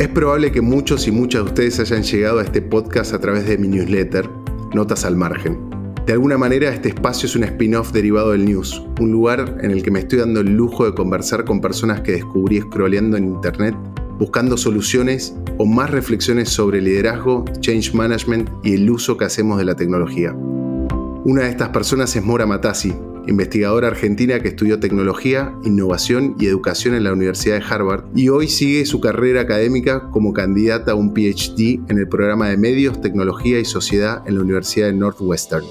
Es probable que muchos y muchas de ustedes hayan llegado a este podcast a través de mi newsletter, Notas al Margen. De alguna manera este espacio es un spin-off derivado del news, un lugar en el que me estoy dando el lujo de conversar con personas que descubrí scrolleando en internet, buscando soluciones o más reflexiones sobre liderazgo, change management y el uso que hacemos de la tecnología. Una de estas personas es Mora Matasi, investigadora argentina que estudió tecnología, innovación y educación en la Universidad de Harvard y hoy sigue su carrera académica como candidata a un PhD en el programa de Medios, Tecnología y Sociedad en la Universidad de Northwestern.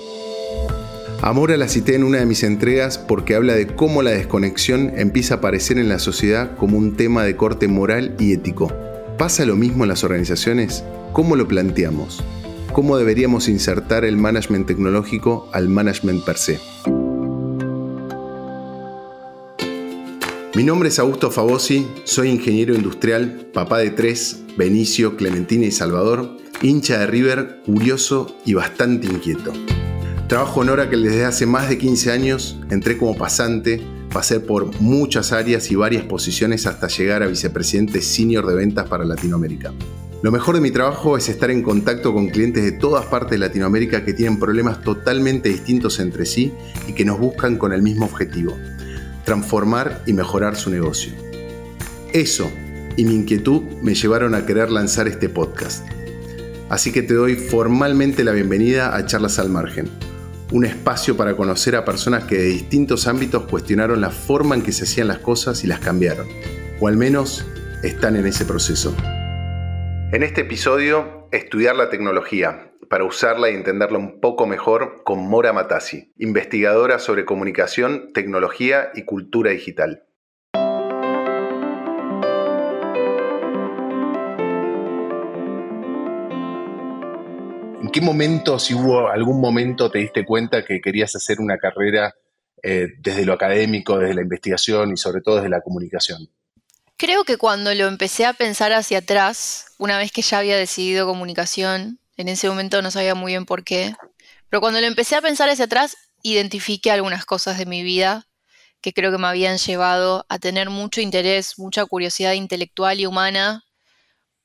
Amora la cité en una de mis entregas porque habla de cómo la desconexión empieza a aparecer en la sociedad como un tema de corte moral y ético. ¿Pasa lo mismo en las organizaciones? ¿Cómo lo planteamos? ¿Cómo deberíamos insertar el management tecnológico al management per se? Mi nombre es Augusto Fabosi, soy ingeniero industrial, papá de tres, Benicio, Clementina y Salvador, hincha de River, curioso y bastante inquieto. Trabajo en Oracle desde hace más de 15 años, entré como pasante, pasé por muchas áreas y varias posiciones hasta llegar a vicepresidente senior de ventas para Latinoamérica. Lo mejor de mi trabajo es estar en contacto con clientes de todas partes de Latinoamérica que tienen problemas totalmente distintos entre sí y que nos buscan con el mismo objetivo, transformar y mejorar su negocio. Eso y mi inquietud me llevaron a querer lanzar este podcast. Así que te doy formalmente la bienvenida a Charlas al Margen, un espacio para conocer a personas que de distintos ámbitos cuestionaron la forma en que se hacían las cosas y las cambiaron, o al menos están en ese proceso. En este episodio, estudiar la tecnología, para usarla y entenderla un poco mejor con Mora Matasi, investigadora sobre comunicación, tecnología y cultura digital. ¿En qué momento, si hubo algún momento, te diste cuenta que querías hacer una carrera eh, desde lo académico, desde la investigación y sobre todo desde la comunicación? Creo que cuando lo empecé a pensar hacia atrás, una vez que ya había decidido comunicación, en ese momento no sabía muy bien por qué. Pero cuando lo empecé a pensar hacia atrás, identifiqué algunas cosas de mi vida que creo que me habían llevado a tener mucho interés, mucha curiosidad intelectual y humana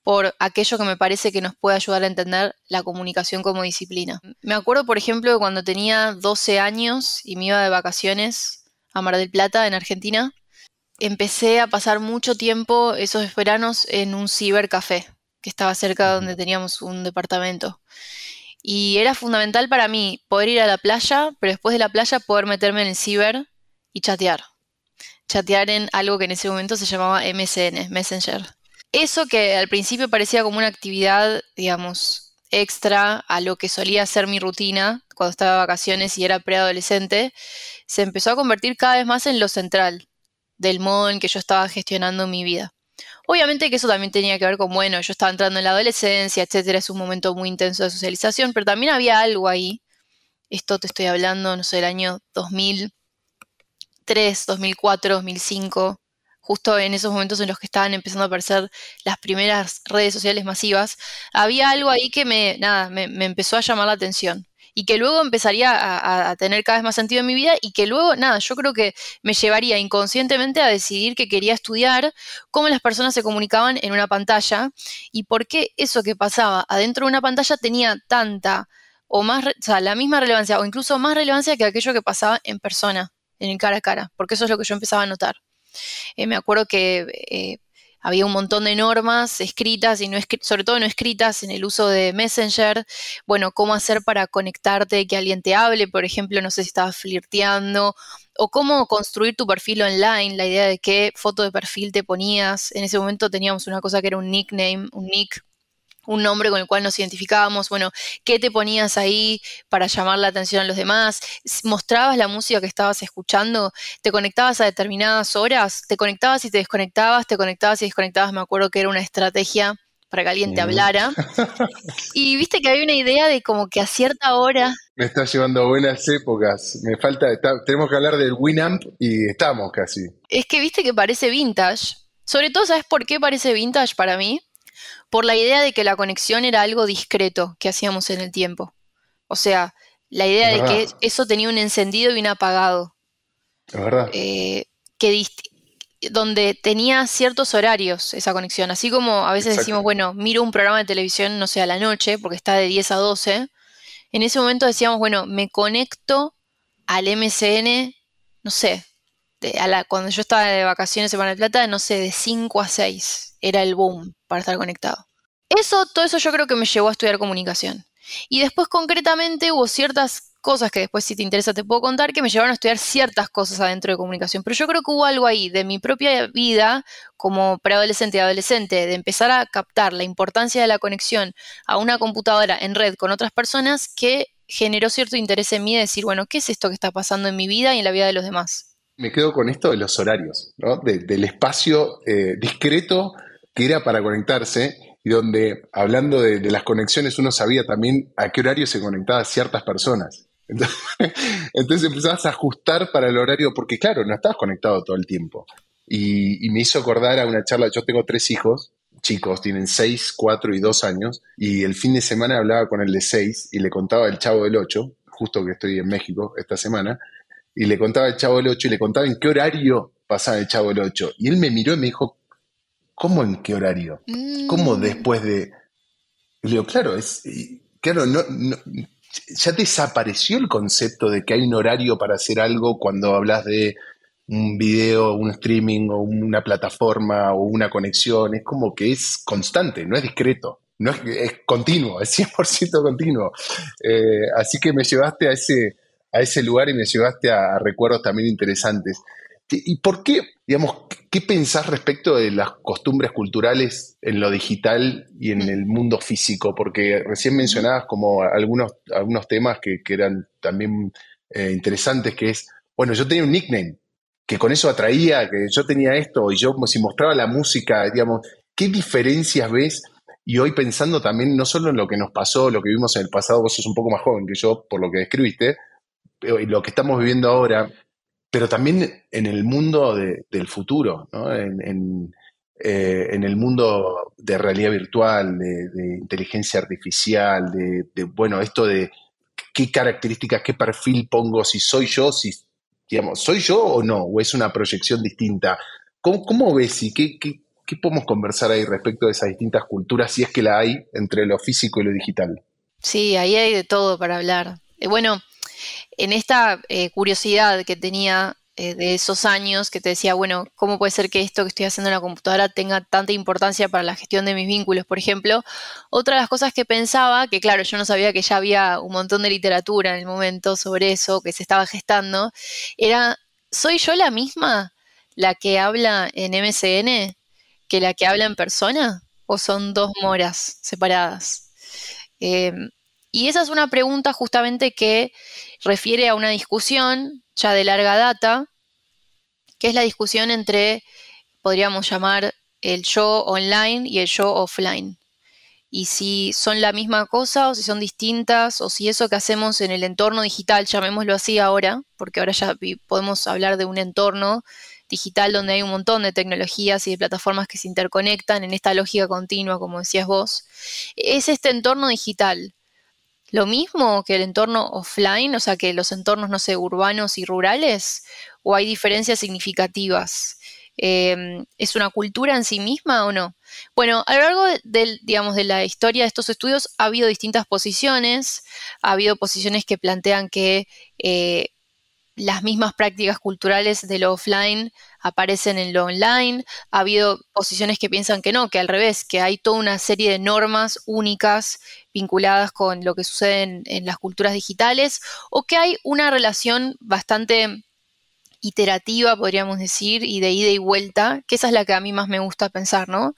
por aquello que me parece que nos puede ayudar a entender la comunicación como disciplina. Me acuerdo, por ejemplo, que cuando tenía 12 años y me iba de vacaciones a Mar del Plata, en Argentina, empecé a pasar mucho tiempo esos veranos en un cibercafé que estaba cerca de donde teníamos un departamento. Y era fundamental para mí poder ir a la playa, pero después de la playa poder meterme en el ciber y chatear. Chatear en algo que en ese momento se llamaba MSN, Messenger. Eso que al principio parecía como una actividad, digamos, extra a lo que solía ser mi rutina cuando estaba de vacaciones y era preadolescente, se empezó a convertir cada vez más en lo central del modo en que yo estaba gestionando mi vida. Obviamente que eso también tenía que ver con, bueno, yo estaba entrando en la adolescencia, etcétera, es un momento muy intenso de socialización, pero también había algo ahí. Esto te estoy hablando, no sé, del año 2003, 2004, 2005, justo en esos momentos en los que estaban empezando a aparecer las primeras redes sociales masivas, había algo ahí que me, nada, me, me empezó a llamar la atención y que luego empezaría a, tener cada vez más sentido en mi vida y que luego, nada, yo creo que me llevaría inconscientemente a decidir que quería estudiar cómo las personas se comunicaban en una pantalla y por qué eso que pasaba adentro de una pantalla tenía tanta o más, o sea, la misma relevancia o incluso más relevancia que aquello que pasaba en persona, en el cara a cara, porque eso es lo que yo empezaba a notar. Eh, me acuerdo que eh, había un montón de normas escritas y no sobre todo no escritas en el uso de Messenger. Bueno, cómo hacer para conectarte, que alguien te hable, por ejemplo, no sé si estabas flirteando, o cómo construir tu perfil online, la idea de qué foto de perfil te ponías. En ese momento teníamos una cosa que era un nickname, un nick un nombre con el cual nos identificábamos, bueno, qué te ponías ahí para llamar la atención a los demás, mostrabas la música que estabas escuchando, te conectabas a determinadas horas, te conectabas y te desconectabas, te conectabas y desconectabas, me acuerdo que era una estrategia para que alguien te hablara. Y viste que había una idea de como que a cierta hora... Me está llevando a buenas épocas, me falta, tenemos que hablar del Winamp y estamos casi. Es que viste que parece vintage, sobre todo, ¿sabes por qué parece vintage para mí? Por la idea de que la conexión era algo discreto que hacíamos en el tiempo. O sea, la idea de que eso tenía un encendido y un apagado. Es verdad. Eh, que donde tenía ciertos horarios esa conexión. Así como a veces decimos, bueno, miro un programa de televisión, no sé, a la noche, porque está de 10 a 12. En ese momento decíamos, bueno, me conecto al MCN, no sé, cuando yo estaba de vacaciones en Mar del Plata, no sé, de 5 a 6 era el boom para estar conectado. Eso, todo eso yo creo que me llevó a estudiar comunicación. Y después concretamente hubo ciertas cosas que después si te interesa te puedo contar que me llevaron a estudiar ciertas cosas adentro de comunicación. Pero yo creo que hubo algo ahí de mi propia vida como preadolescente y adolescente, de empezar a captar la importancia de la conexión a una computadora en red con otras personas que generó cierto interés en mí de decir, bueno, ¿qué es esto que está pasando en mi vida y en la vida de los demás? Me quedo con esto de los horarios, ¿no? del espacio eh, discreto que era para conectarse y donde, hablando de, las conexiones, uno sabía también a qué horario se conectaban ciertas personas. Entonces, empezabas a ajustar para el horario, porque claro, no estabas conectado todo el tiempo. Y, me hizo acordar a una charla, yo tengo tres hijos, chicos, tienen seis, cuatro y dos años, y el fin de semana hablaba con el de seis y le contaba el chavo del ocho, justo que estoy en México esta semana, y le contaba el chavo del ocho y le contaba en qué horario pasaba el chavo del ocho. Y él me miró y me dijo, ¿cómo en qué horario? ¿Cómo mm. después de...? Y le digo, claro, es... Claro, no, ya desapareció el concepto de que hay un horario para hacer algo cuando hablas de un video, un streaming o una plataforma o una conexión. Es como que es constante, no es discreto. No es, es continuo, es 100% continuo. Eh, así que me llevaste a ese, a ese lugar y me llevaste a recuerdos también interesantes. ¿Y por qué, digamos, qué pensás respecto de las costumbres culturales en lo digital y en el mundo físico? Porque recién mencionabas como algunos, algunos temas que, eran también eh, interesantes, que es, bueno, yo tenía un nickname, que con eso atraía, que yo tenía esto, y yo si mostraba la música, digamos, ¿qué diferencias ves? Y hoy pensando también no solo en lo que nos pasó, lo que vimos en el pasado, vos sos un poco más joven que yo, por lo que describiste, lo que estamos viviendo ahora, pero también en el mundo del futuro, en, eh, en, el mundo de realidad virtual, de, inteligencia artificial, de, bueno, esto de qué características, qué perfil pongo, si soy yo, si, digamos, ¿soy yo o no? ¿O es una proyección distinta? ¿Cómo, ves y qué podemos conversar ahí respecto de esas distintas culturas, si es que la hay, entre lo físico y lo digital? Sí, ahí hay de todo para hablar. Eh, bueno, en esta eh, curiosidad que tenía eh, de esos años, que te decía, bueno, ¿cómo puede ser que esto que estoy haciendo en la computadora tenga tanta importancia para la gestión de mis vínculos, por ejemplo? Otra de las cosas que pensaba, que claro, yo no sabía que ya había un montón de literatura en el momento sobre eso, que se estaba gestando, era, ¿soy yo la misma la que habla en MCN que la que habla en persona? ¿O son dos moras separadas? Em, y esa es una pregunta justamente que refiere a una discusión ya de larga data, que es la discusión entre, podríamos llamar, el yo online y el yo offline. Y si son la misma cosa o si son distintas o si eso que hacemos en el entorno digital, llamémoslo así ahora, porque ahora ya podemos hablar de un entorno digital donde hay un montón de tecnologías y de plataformas que se interconectan en esta lógica continua, como decías vos, es este entorno digital lo mismo que el entorno offline, o sea, que los entornos, no sé, urbanos y rurales, o hay diferencias significativas? Em, ¿Es una cultura en sí misma o no? Bueno, a lo largo de, digamos, de la historia de estos estudios ha habido distintas posiciones, ha habido posiciones que plantean que eh, las mismas prácticas culturales de lo offline aparecen en lo online. Ha habido posiciones que piensan que no, que al revés, que hay toda una serie de normas únicas vinculadas con lo que sucede en, las culturas digitales, o que hay una relación bastante iterativa, podríamos decir, y de ida y vuelta, que esa es la que a mí más me gusta pensar, ¿no?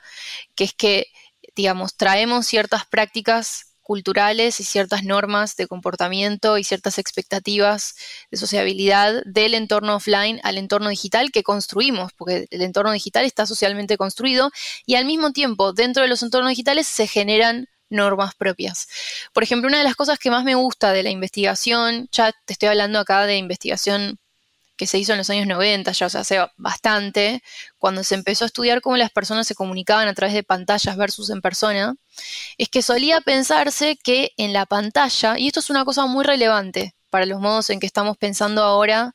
Que es que, digamos, traemos ciertas prácticas culturales y ciertas normas de comportamiento y ciertas expectativas de sociabilidad del entorno offline al entorno digital que construimos, porque el entorno digital está socialmente construido y al mismo tiempo dentro de los entornos digitales se generan normas propias. Por ejemplo, una de las cosas que más me gusta de la investigación, ya te estoy hablando acá de investigación que se hizo en los años 90, ya o sea, hace bastante, cuando se empezó a estudiar cómo las personas se comunicaban a través de pantallas versus en persona, es que solía pensarse que en la pantalla, y esto es una cosa muy relevante para los modos en que estamos pensando ahora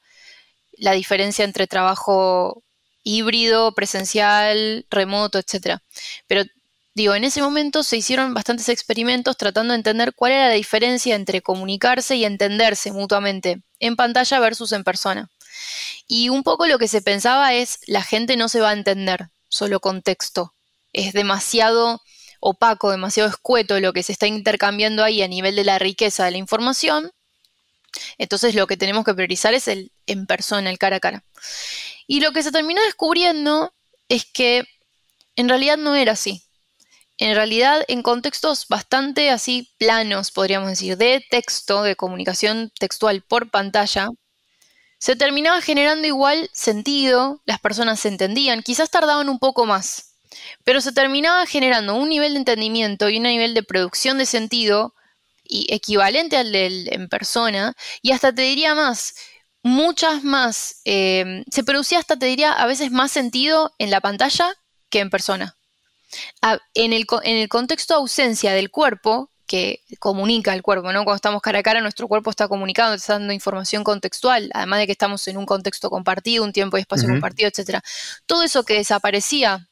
la diferencia entre trabajo híbrido, presencial, remoto, etc. Pero digo, en ese momento se hicieron bastantes experimentos tratando de entender cuál era la diferencia entre comunicarse y entenderse mutuamente en pantalla versus en persona. Y un poco lo que se pensaba es, la gente no se va a entender solo con texto. Es demasiado opaco, demasiado escueto lo que se está intercambiando ahí a nivel de la riqueza de la información. Entonces lo que tenemos que priorizar es el en persona, el cara a cara. Y lo que se terminó descubriendo es que en realidad no era así. En realidad, en contextos bastante así planos, podríamos decir, de texto, de comunicación textual por pantalla, se terminaba generando igual sentido, las personas se entendían, quizás tardaban un poco más, pero se terminaba generando un nivel de entendimiento y un nivel de producción de sentido y equivalente al del en persona, y hasta te diría más, muchas más, eh, se producía hasta te diría a veces más sentido en la pantalla que en persona. en, el, en el contexto de ausencia del cuerpo, que comunica el cuerpo, ¿no? Cuando estamos cara a cara, nuestro cuerpo está comunicando, está dando información contextual, además de que estamos en un contexto compartido, un tiempo y espacio compartido, etc. Todo eso que desaparecía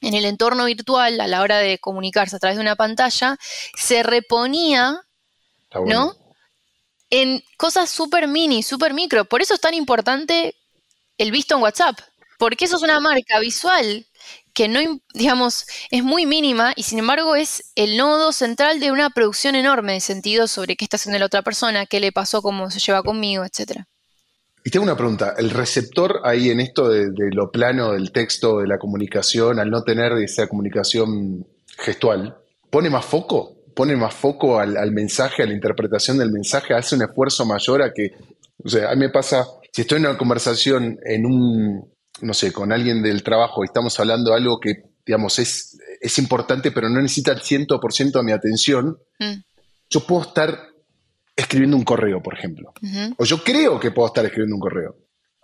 en el entorno virtual a la hora de comunicarse a través de una pantalla, se reponía, ¿no? En cosas súper mini, súper micro. Por eso es tan importante el visto en WhatsApp, porque eso es una marca visual que no, digamos, es muy mínima y sin embargo es el nodo central de una producción enorme de sentido sobre qué está haciendo la otra persona, qué le pasó, cómo se lleva conmigo, etcétera. Y tengo una pregunta, ¿el receptor ahí en esto de, lo plano del texto, de la comunicación, al no tener esa comunicación gestual, pone más foco? ¿Pone más foco al, mensaje, a la interpretación del mensaje? ¿Hace un esfuerzo mayor a que, o sea, a mí me pasa, si estoy en una conversación en un, no sé, con alguien del trabajo y estamos hablando de algo que, digamos, es, es importante, pero no necesita el 100% de mi atención, mm. yo puedo estar escribiendo un correo, por ejemplo. O yo creo que puedo estar escribiendo un correo.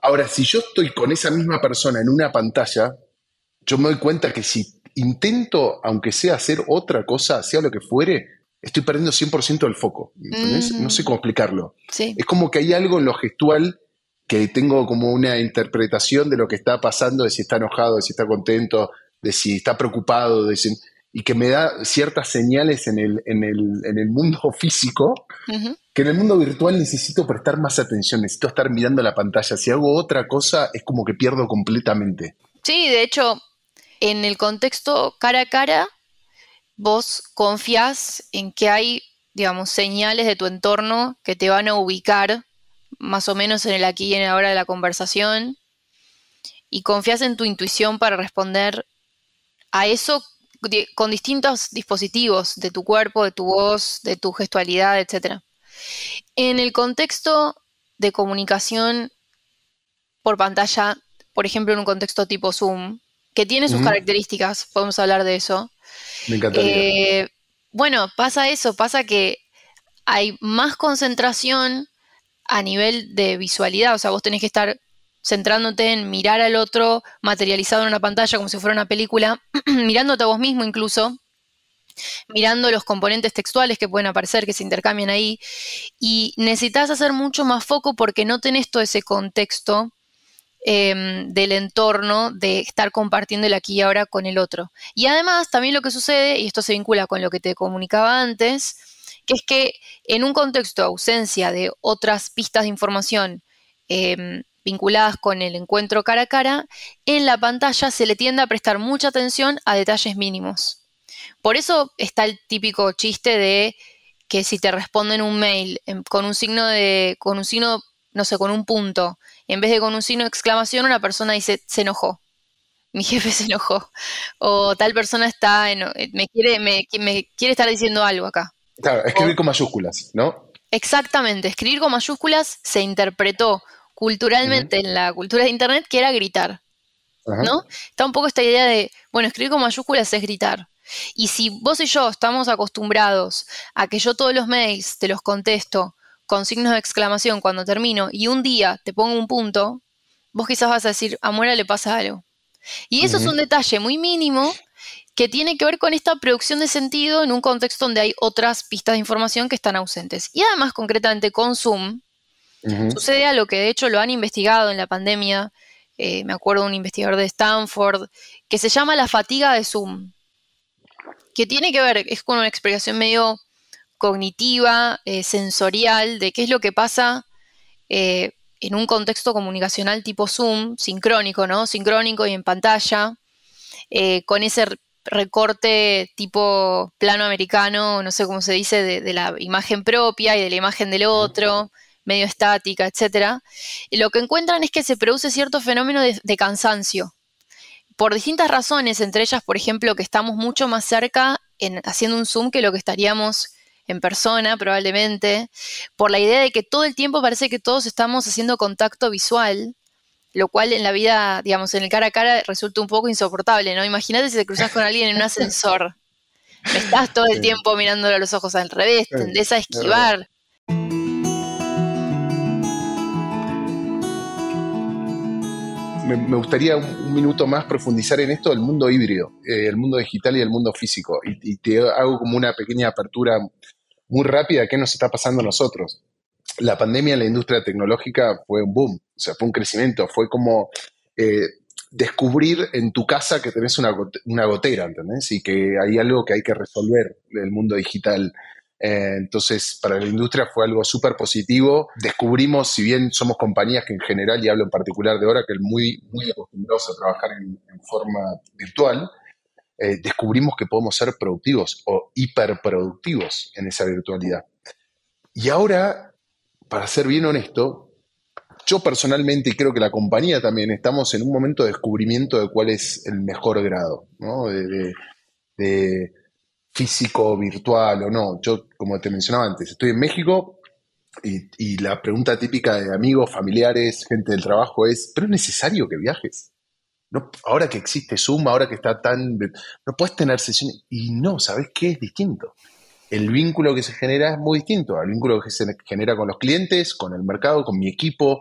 Ahora, si yo estoy con esa misma persona en una pantalla, yo me doy cuenta que si intento, aunque sea hacer otra cosa, sea lo que fuere, estoy perdiendo 100% el foco. No sé cómo explicarlo. Es como que hay algo en lo gestual que tengo como una interpretación de lo que está pasando, de si está enojado, de si está contento, de si está preocupado, de si y que me da ciertas señales en el, en el, mundo físico, que en el mundo virtual necesito prestar más atención, necesito estar mirando la pantalla. Si hago otra cosa, es como que pierdo completamente. Sí, de hecho, en el contexto cara a cara, vos confías en que hay, digamos, señales de tu entorno que te van a ubicar más o menos en el aquí y en el ahora de la conversación, y confías en tu intuición para responder a eso con distintos dispositivos de tu cuerpo, de tu voz, de tu gestualidad, etc. En el contexto de comunicación por pantalla, por ejemplo, en un contexto tipo Zoom, que tiene sus características, podemos hablar de eso. Me encantaría. Eh, bueno, pasa eso, pasa que hay más concentración a nivel de visualidad, o sea, vos tenés que estar centrándote en mirar al otro materializado en una pantalla como si fuera una película, mirándote a vos mismo incluso, mirando los componentes textuales que pueden aparecer, que se intercambian ahí, y necesitas hacer mucho más foco porque no tenés todo ese contexto em, del entorno de estar compartiendo el aquí y ahora con el otro. Y además, también lo que sucede, y esto se vincula con lo que te comunicaba antes, es que en un contexto de ausencia de otras pistas de información, em, vinculadas con el encuentro cara a cara, en la pantalla se le tiende a prestar mucha atención a detalles mínimos. Por eso está el típico chiste de que si te responden un mail con un signo de, con un signo, no sé, con un punto, en vez de con un signo de exclamación, una persona dice, se enojó. Mi jefe se enojó. O tal persona está, me quiere, me, quiere estar diciendo algo acá. Claro, escribir con mayúsculas, ¿no? Exactamente, escribir con mayúsculas se interpretó culturalmente en la cultura de Internet, que era gritar. ¿No? Está un poco esta idea de, bueno, escribir con mayúsculas es gritar. Y si vos y yo estamos acostumbrados a que yo todos los mails te los contesto con signos de exclamación cuando termino y un día te pongo un punto, vos quizás vas a decir, a Mora le pasa algo. Y eso es un detalle muy mínimo que tiene que ver con esta producción de sentido en un contexto donde hay otras pistas de información que están ausentes. Y además, concretamente con Zoom, Sucede algo que de hecho lo han investigado en la pandemia eh, me acuerdo de un investigador de Stanford, que se llama la fatiga de Zoom, que tiene que ver, es con una explicación medio cognitiva, eh, sensorial, de qué es lo que pasa eh, en un contexto comunicacional tipo Zoom, sincrónico, ¿no? Sincrónico y en pantalla, con ese recorte tipo plano americano, no sé cómo se dice, de, la imagen propia y de la imagen del otro, medio estática, etc. Y lo que encuentran es que se produce cierto fenómeno de, cansancio. Por distintas razones, entre ellas, por ejemplo, que estamos mucho más cerca en, haciendo un zoom que lo que estaríamos en persona, probablemente, por la idea de que todo el tiempo parece que todos estamos haciendo contacto visual, lo cual en la vida, digamos, en el cara a cara resulta un poco insoportable, ¿no? Imagínate si te cruzas con alguien en un ascensor. Estás todo el tiempo mirándole a los ojos al revés, tendés a esquivar. Me, gustaría un, minuto más profundizar en esto del mundo híbrido, eh, el mundo digital y el mundo físico. Y, y, te hago como una pequeña apertura muy rápida qué nos está pasando a nosotros la pandemia en la industria tecnológica fue un boom, o sea, fue un crecimiento, fue como eh, descubrir en tu casa que tenés una, gotera, ¿entendés? Y que hay algo que hay que resolver del mundo digital. Eh, entonces, para la industria fue algo súper positivo. Descubrimos, si bien somos compañías que en general, y hablo en particular de ahora, que muy, muy acostumbrados a trabajar en, forma virtual, eh, descubrimos que podemos ser productivos o hiperproductivos en esa virtualidad. Y ahora para ser bien honesto, yo personalmente y creo que la compañía también estamos en un momento de descubrimiento de cuál es el mejor grado, ¿no? De, físico, virtual o no. Yo, como te mencionaba antes, estoy en México y, la pregunta típica de amigos, familiares, gente del trabajo es, ¿pero es necesario que viajes? No, ahora que existe Zoom, ahora que está tan... No puedes tener sesiones. Y no, ¿sabes qué? Es distinto el vínculo que se genera es muy distinto al vínculo que se genera con los clientes, con el mercado, con mi equipo.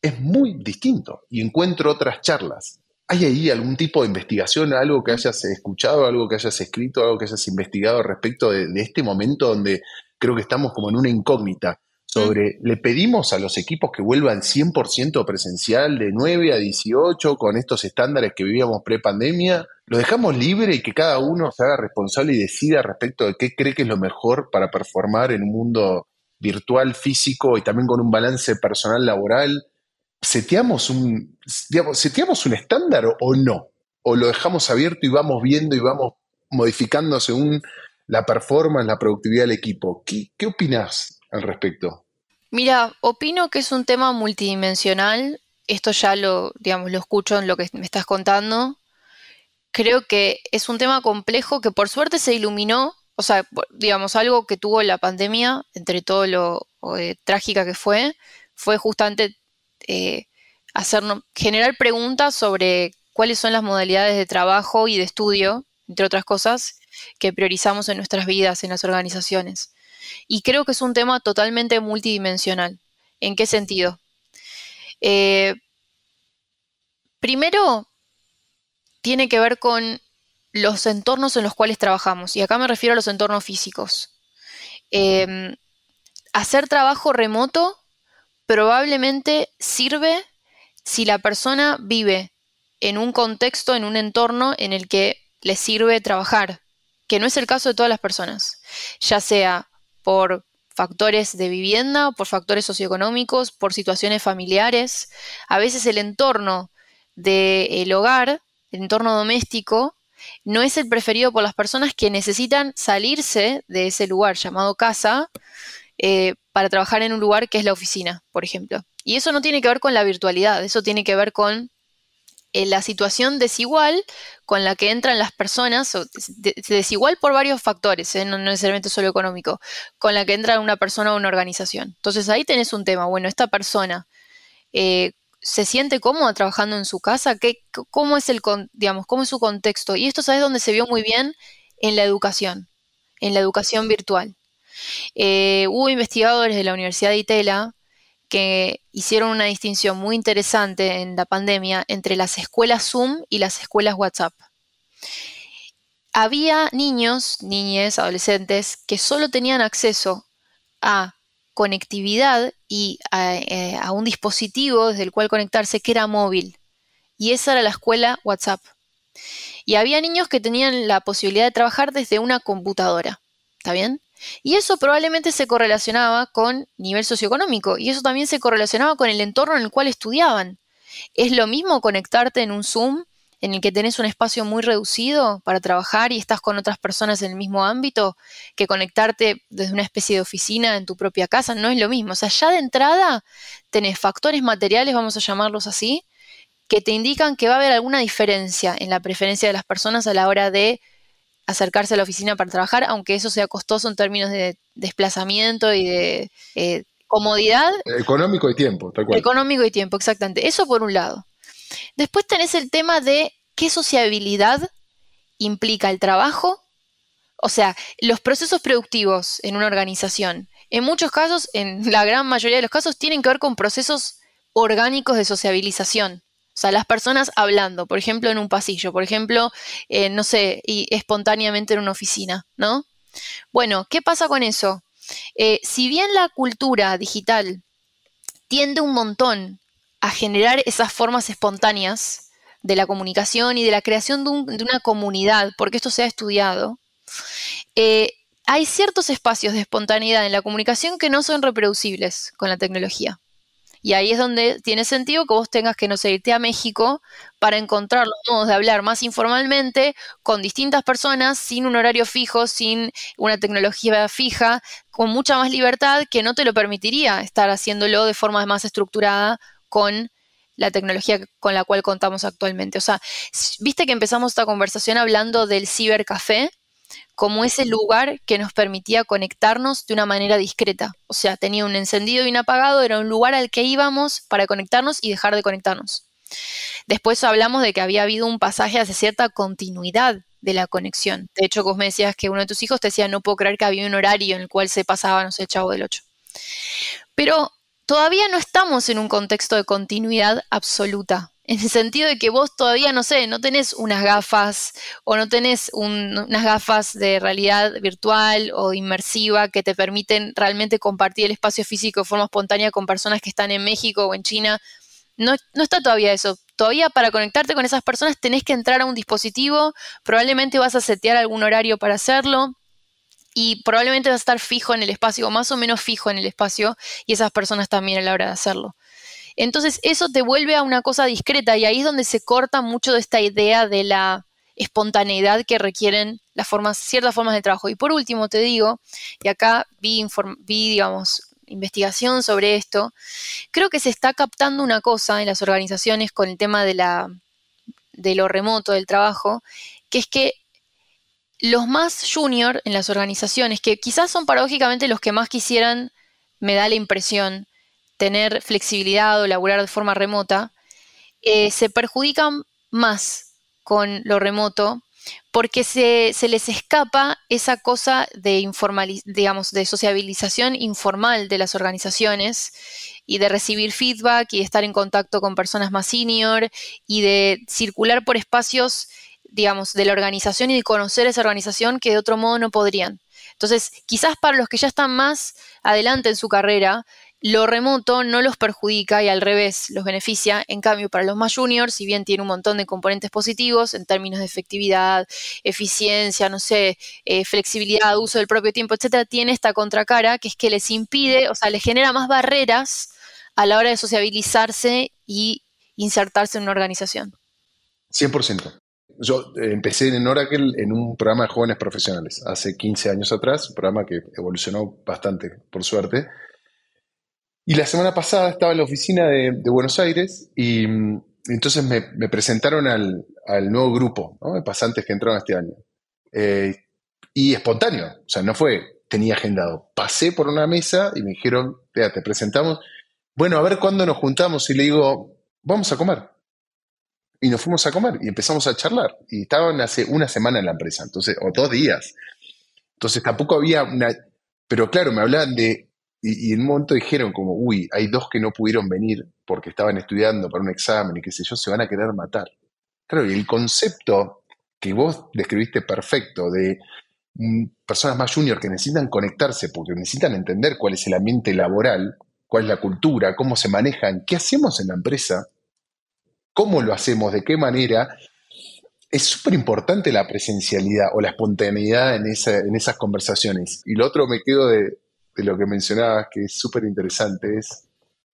Es muy distinto y encuentro otras charlas. ¿Hay ahí algún tipo de investigación, algo que hayas escuchado, algo que hayas escrito, algo que hayas investigado respecto de, de este momento donde creo que estamos como en una incógnita? Sobre, le pedimos a los equipos que vuelvan 100% presencial de 9 a 18 con estos estándares que vivíamos pre-pandemia, lo dejamos libre y que cada uno se haga responsable y decida respecto de qué cree que es lo mejor para performar en un mundo virtual, físico y también con un balance personal laboral. ¿Seteamos un, digamos, ¿seteamos un estándar o no? ¿O lo dejamos abierto y vamos viendo y vamos modificando según la performance, la productividad del equipo? ¿Qué, qué opinas al respecto? Mira, opino que es un tema multidimensional. Esto ya lo, digamos, lo escucho en lo que me estás contando. Creo que es un tema complejo que por suerte se iluminó, o sea, digamos, algo que tuvo la pandemia, entre todo lo eh, trágica que fue, fue justamente eh, generar preguntas sobre cuáles son las modalidades de trabajo y de estudio, entre otras cosas, que priorizamos en nuestras vidas, en las organizaciones. Y creo que es un tema totalmente multidimensional. ¿En qué sentido? Eh, primero, tiene que ver con los entornos en los cuales trabajamos. Y acá me refiero a los entornos físicos. Em, hacer trabajo remoto probablemente sirve si la persona vive en un contexto, en un entorno en el que le sirve trabajar, que no es el caso de todas las personas, ya sea por factores de vivienda, por factores socioeconómicos, por situaciones familiares. A veces el entorno del hogar, el entorno doméstico, no es el preferido por las personas que necesitan salirse de ese lugar llamado casa eh, para trabajar en un lugar que es la oficina, por ejemplo. Y eso no tiene que ver con la virtualidad, eso tiene que ver con la situación desigual con la que entran las personas, desigual por varios factores, ¿eh? no, necesariamente solo económico, con la que entra una persona o una organización. Entonces ahí tenés un tema, bueno, esta persona eh, se siente cómoda trabajando en su casa, ¿Qué, cómo, es el, digamos, ¿cómo es su contexto? Y esto, ¿sabes dónde se vio muy bien? En la educación, en la educación virtual. Eh, hubo investigadores de la Universidad de Itela que hicieron una distinción muy interesante en la pandemia entre las escuelas Zoom y las escuelas WhatsApp. Había niños, niñas, adolescentes que solo tenían acceso a conectividad y a, eh, un dispositivo desde el cual conectarse que era móvil. y esa era la escuela WhatsApp. Y había niños que tenían la posibilidad de trabajar desde una computadora. ¿Está bien? Y eso probablemente se correlacionaba con nivel socioeconómico y eso también se correlacionaba con el entorno en el cual estudiaban. Es lo mismo conectarte en un Zoom en el que tenés un espacio muy reducido para trabajar y estás con otras personas en el mismo ámbito que conectarte desde una especie de oficina en tu propia casa, no es lo mismo. O sea, ya de entrada tenés factores materiales, vamos a llamarlos así, que te indican que va a haber alguna diferencia en la preferencia de las personas a la hora de acercarse a la oficina para trabajar, aunque eso sea costoso en términos de desplazamiento y de eh, comodidad. Económico y tiempo, tal cual. Económico y tiempo, exactamente. Eso por un lado. Después tenés el tema de qué sociabilidad implica el trabajo, o sea, los procesos productivos en una organización. En muchos casos, en la gran mayoría de los casos, tienen que ver con procesos orgánicos de sociabilización. O sea, las personas hablando, por ejemplo, en un pasillo, por ejemplo, eh, no sé, y espontáneamente en una oficina, ¿no? Bueno, ¿qué pasa con eso? Eh, si bien la cultura digital tiende un montón a generar esas formas espontáneas de la comunicación y de la creación de, una comunidad, porque esto se ha estudiado, eh, hay ciertos espacios de espontaneidad en la comunicación que no son reproducibles con la tecnología. Y ahí es donde tiene sentido que vos tengas que, no sé, irte a México para encontrar los modos de hablar más informalmente con distintas personas, sin un horario fijo, sin una tecnología fija, con mucha más libertad que no te lo permitiría estar haciéndolo de forma más estructurada con la tecnología con la cual contamos actualmente. O sea, viste que empezamos esta conversación hablando del cibercafé como ese lugar que nos permitía conectarnos de una manera discreta. O sea, tenía un encendido y un apagado, era un lugar al que íbamos para conectarnos y dejar de conectarnos. Después hablamos de que había habido un pasaje hacia cierta continuidad de la conexión. De hecho, vos me decías que uno de tus hijos te decía, no puedo creer que había un horario en el cual se pasaba, no sé, el chavo del 8. Pero todavía no estamos en un contexto de continuidad absoluta. En el sentido de que vos todavía, no sé, no tenés unas gafas o no tenés unas gafas de realidad virtual o inmersiva que te permiten realmente compartir el espacio físico de forma espontánea con personas que están en México o en China. No, no está todavía eso. Todavía para conectarte con esas personas tenés que entrar a un dispositivo, probablemente vas a setear algún horario para hacerlo y probablemente vas a estar fijo en el espacio o más o menos fijo en el espacio y esas personas también a la hora de hacerlo. Entonces eso te vuelve a una cosa discreta y ahí es donde se corta mucho de esta idea de la espontaneidad que requieren ciertas formas de trabajo. Y por último te digo, y acá vi, investigación sobre esto, creo que se está captando una cosa en las organizaciones con el tema de, de lo remoto del trabajo, que es que los más junior en las organizaciones, que quizás son paradójicamente los que más quisieran, me da la impresión, tener flexibilidad o laburar de forma remota, eh, se perjudican más con lo remoto porque se, les escapa esa cosa de, de sociabilización informal de las organizaciones y de recibir feedback y de estar en contacto con personas más senior y de circular por espacios digamos, de la organización y de conocer esa organización que de otro modo no podrían. Entonces, quizás para los que ya están más adelante en su carrera, lo remoto no los perjudica y al revés los beneficia. En cambio, para los más juniors, si bien tiene un montón de componentes positivos en términos de efectividad, eficiencia, no sé, eh, flexibilidad, uso del propio tiempo, etcétera, tiene esta contracara que es que les impide, o sea, les genera más barreras a la hora de sociabilizarse y insertarse en una organización. 100%. Yo eh, empecé en Oracle en un programa de jóvenes profesionales hace 15 años atrás, un programa que evolucionó bastante, por suerte. Y la semana pasada estaba en la oficina de, Buenos Aires y mm, entonces me, presentaron al, nuevo grupo de pasantes que entraron este año. Eh, y espontáneo, o sea, no fue, tenía agendado. Pasé por una mesa y me dijeron, te presentamos. Bueno, a ver cuándo nos juntamos. Y le digo, vamos a comer y nos fuimos a comer y empezamos a charlar. Y estaban hace una semana en la empresa, entonces, o dos días. Entonces tampoco había una. Pero claro, me hablaban de. Y, en un momento dijeron, como, uy, hay dos que no pudieron venir porque estaban estudiando para un examen y qué sé yo, se van a querer matar. Claro, y el concepto que vos describiste perfecto de mm, personas más junior que necesitan conectarse porque necesitan entender cuál es el ambiente laboral, cuál es la cultura, cómo se manejan, qué hacemos en la empresa cómo lo hacemos, de qué manera, es súper importante la presencialidad o la espontaneidad en, en esas conversaciones. Y lo otro me quedo de, de lo que mencionabas, que es súper interesante, es,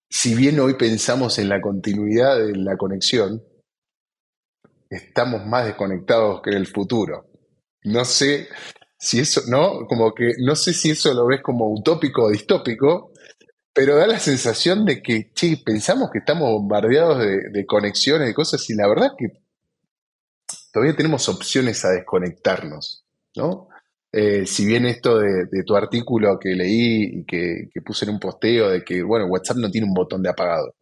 si bien hoy pensamos en la continuidad de la conexión, estamos más desconectados que en el futuro. No sé si eso, ¿no? Como que no sé si eso lo ves como utópico o distópico, pero da la sensación de que, che, pensamos que estamos bombardeados de, conexiones, de cosas, y la verdad que todavía tenemos opciones a desconectarnos, ¿no? Eh, si bien esto de, tu artículo que leí y que, puse en un posteo de que, bueno, WhatsApp no tiene un botón de apagado,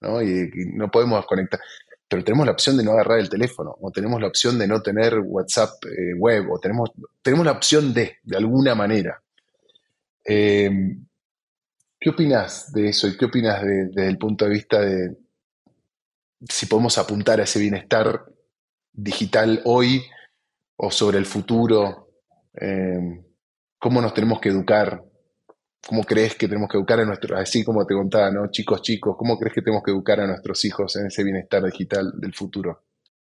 ¿no? Y, no podemos desconectar, pero tenemos la opción de no agarrar el teléfono, o tenemos la opción de no tener WhatsApp eh, web, o tenemos, tenemos la opción de, de alguna manera. Em, ¿Qué opinas de eso y qué opinas desde el punto de vista de si podemos apuntar a ese bienestar digital hoy o sobre el futuro? Em, ¿Cómo nos tenemos que educar? ¿Cómo crees que tenemos que educar a nuestros, así como te contaba, ¿no? Chicos, chicos, ¿cómo crees que tenemos que educar a nuestros hijos en ese bienestar digital del futuro?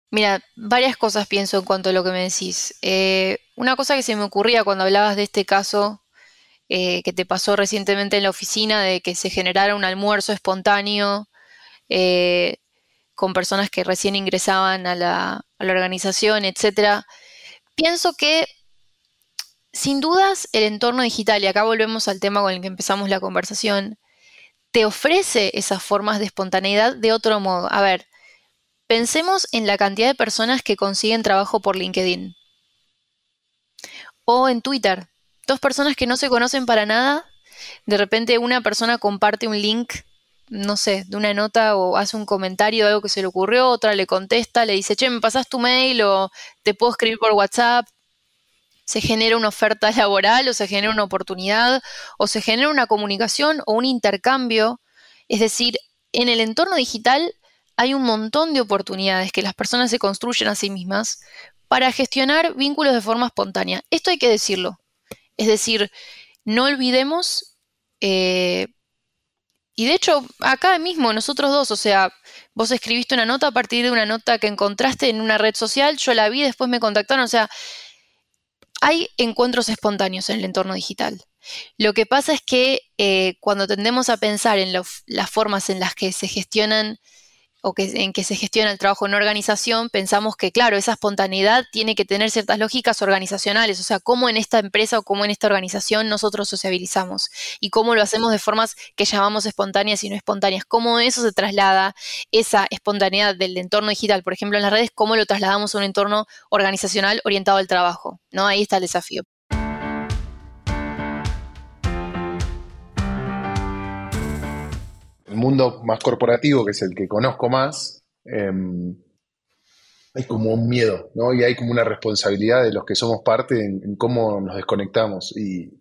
Mira, varias cosas pienso en cuanto a lo que me decís. Eh, una cosa que se me ocurría cuando hablabas de este caso eh, que te pasó recientemente en la oficina, de que se generara un almuerzo espontáneo eh, con personas que recién ingresaban a la, a la organización, etcétera. Pienso que sin dudas, el entorno digital, y acá volvemos al tema con el que empezamos la conversación, te ofrece esas formas de espontaneidad de otro modo. A ver, pensemos en la cantidad de personas que consiguen trabajo por LinkedIn o en Twitter. Dos personas que no se conocen para nada, de repente una persona comparte un link, no sé, de una nota o hace un comentario de algo que se le ocurrió, otra le contesta, le dice, che, me pasas tu mail o te puedo escribir por WhatsApp, se genera una oferta laboral o se genera una oportunidad o se genera una comunicación o un intercambio. Es decir, en el entorno digital hay un montón de oportunidades que las personas se construyen a sí mismas para gestionar vínculos de forma espontánea. Esto hay que decirlo. Es decir, no olvidemos, eh, y de hecho, acá mismo, nosotros dos, o sea, vos escribiste una nota a partir de una nota que encontraste en una red social, yo la vi, después me contactaron, o sea, hay encuentros espontáneos en el entorno digital. Lo que pasa es que eh, cuando tendemos a pensar en las formas en las que se gestionan o que, en que se gestiona el trabajo en una organización, pensamos que, claro, esa espontaneidad tiene que tener ciertas lógicas organizacionales, o sea, cómo en esta empresa o cómo en esta organización nosotros sociabilizamos y cómo lo hacemos de formas que llamamos espontáneas y no espontáneas, cómo eso se traslada, esa espontaneidad del entorno digital, por ejemplo, en las redes, cómo lo trasladamos a un entorno organizacional orientado al trabajo, ¿no? Ahí está el desafío. Mundo más corporativo, que es el que conozco más, em, hay como un miedo, ¿no? Y hay como una responsabilidad de los que somos parte en, cómo nos desconectamos. Y,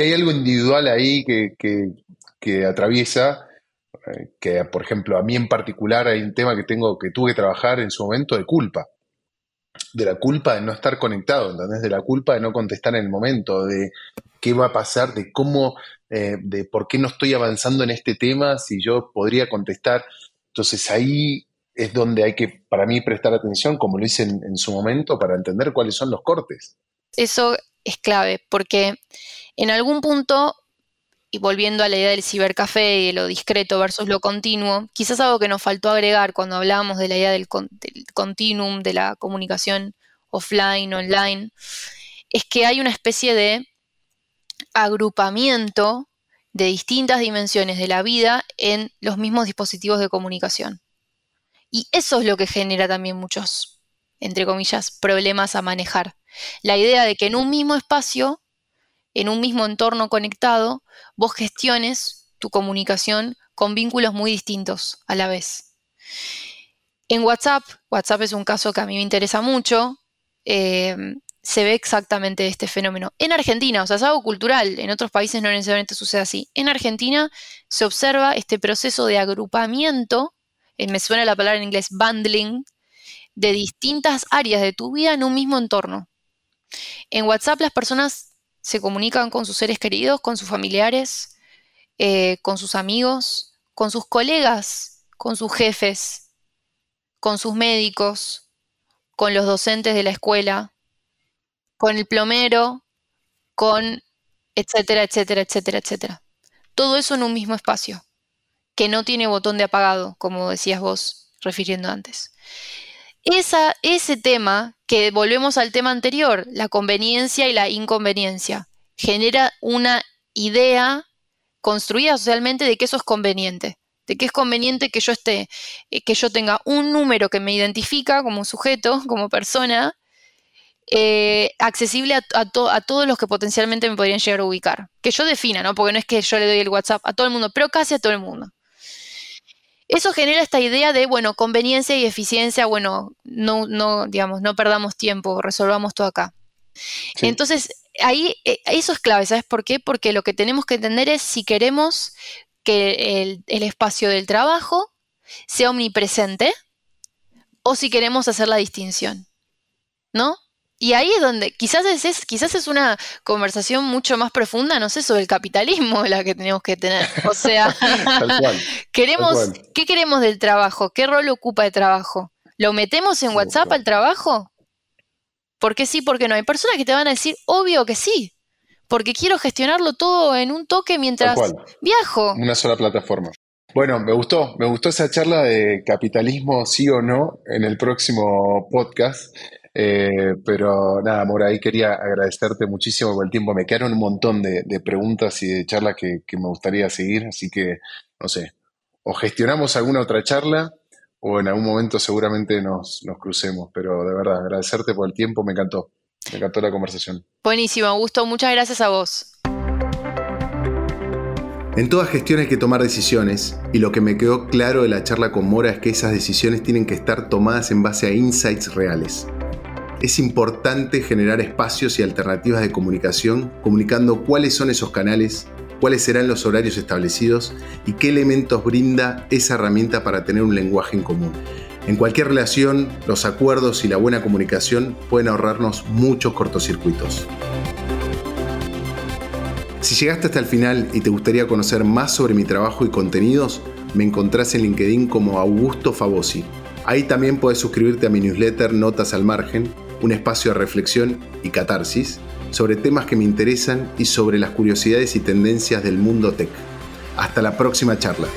hay algo individual ahí que, atraviesa, eh, que por ejemplo a mí en particular hay un tema que tengo, que tuve que trabajar en su momento de culpa. De la culpa de no estar conectado, ¿entendés? De la culpa de no contestar en el momento, de qué va a pasar, de cómo eh, de por qué no estoy avanzando en este tema si yo podría contestar. Entonces ahí es donde hay que, para mí, prestar atención, como lo hice en, su momento, para entender cuáles son los cortes. Eso es clave, porque en algún punto, y volviendo a la idea del cibercafé y de lo discreto versus lo continuo, quizás algo que nos faltó agregar cuando hablábamos de la idea del, del continuum, de la comunicación offline, online, es que hay una especie de agrupamiento de distintas dimensiones de la vida en los mismos dispositivos de comunicación. Y eso es lo que genera también muchos, entre comillas, problemas a manejar. La idea de que en un mismo espacio, en un mismo entorno conectado, vos gestiones tu comunicación con vínculos muy distintos a la vez. En WhatsApp, WhatsApp es un caso que a mí me interesa mucho, eh, se ve exactamente este fenómeno. En Argentina, o sea, es algo cultural, en otros países no necesariamente sucede así. En Argentina se observa este proceso de agrupamiento, eh, me suena la palabra en inglés bundling, de distintas áreas de tu vida en un mismo entorno. En WhatsApp las personas se comunican con sus seres queridos, con sus familiares, eh, con sus amigos, con sus colegas, con sus jefes, con sus médicos, con los docentes de la escuela, con el plomero, con etcétera, etcétera, etcétera, etcétera. Todo eso en un mismo espacio, que no tiene botón de apagado, como decías vos refiriendo antes. Esa, ese tema, que volvemos al tema anterior, la conveniencia y la inconveniencia, genera una idea construida socialmente de que eso es conveniente, de que es conveniente que yo esté, eh, que yo tenga un número que me identifica como sujeto, como persona, eh, accesible a, a, todos los que potencialmente me podrían llegar a ubicar. Que yo defina, ¿no? Porque no es que yo le doy el WhatsApp a todo el mundo, pero casi a todo el mundo. Eso genera esta idea de, bueno, conveniencia y eficiencia, bueno, no, no, digamos, no perdamos tiempo, resolvamos todo acá. Entonces, ahí eh, eso es clave, ¿sabes por qué? Porque lo que tenemos que entender es si queremos que el, el espacio del trabajo sea omnipresente o si queremos hacer la distinción, ¿no? Y ahí es donde quizás es, quizás es una conversación mucho más profunda, no sé, sobre el capitalismo la que tenemos que tener. O sea, queremos, ¿qué queremos del trabajo? ¿Qué rol ocupa el trabajo? ¿Lo metemos en WhatsApp al trabajo? ¿Por qué sí? Porque no. Hay personas que te van a decir, obvio que sí. Porque quiero gestionarlo todo en un toque mientras viajo. Una sola plataforma. Bueno, me gustó, me gustó esa charla de capitalismo sí o no en el próximo podcast. Eh, pero nada, amor, ahí quería agradecerte muchísimo por el tiempo. Me quedaron un montón de, preguntas y de charlas que, me gustaría seguir, así que, no sé, o gestionamos alguna otra charla o en algún momento seguramente nos, nos crucemos, pero de verdad, agradecerte por el tiempo, me encantó, me encantó la conversación. Buenísimo, Augusto, muchas gracias a vos. En toda gestión hay que tomar decisiones y lo que me quedó claro de la charla con Mora es que esas decisiones tienen que estar tomadas en base a insights reales es importante generar espacios y alternativas de comunicación, comunicando cuáles son esos canales, cuáles serán los horarios establecidos y qué elementos brinda esa herramienta para tener un lenguaje en común. En cualquier relación, los acuerdos y la buena comunicación pueden ahorrarnos muchos cortocircuitos. Si llegaste hasta el final y te gustaría conocer más sobre mi trabajo y contenidos, me encontrás en LinkedIn como Augusto Fabosi. Ahí también puedes suscribirte a mi newsletter Notas al Margen un espacio de reflexión y catarsis sobre temas que me interesan y sobre las curiosidades y tendencias del mundo tech. Hasta la próxima charla.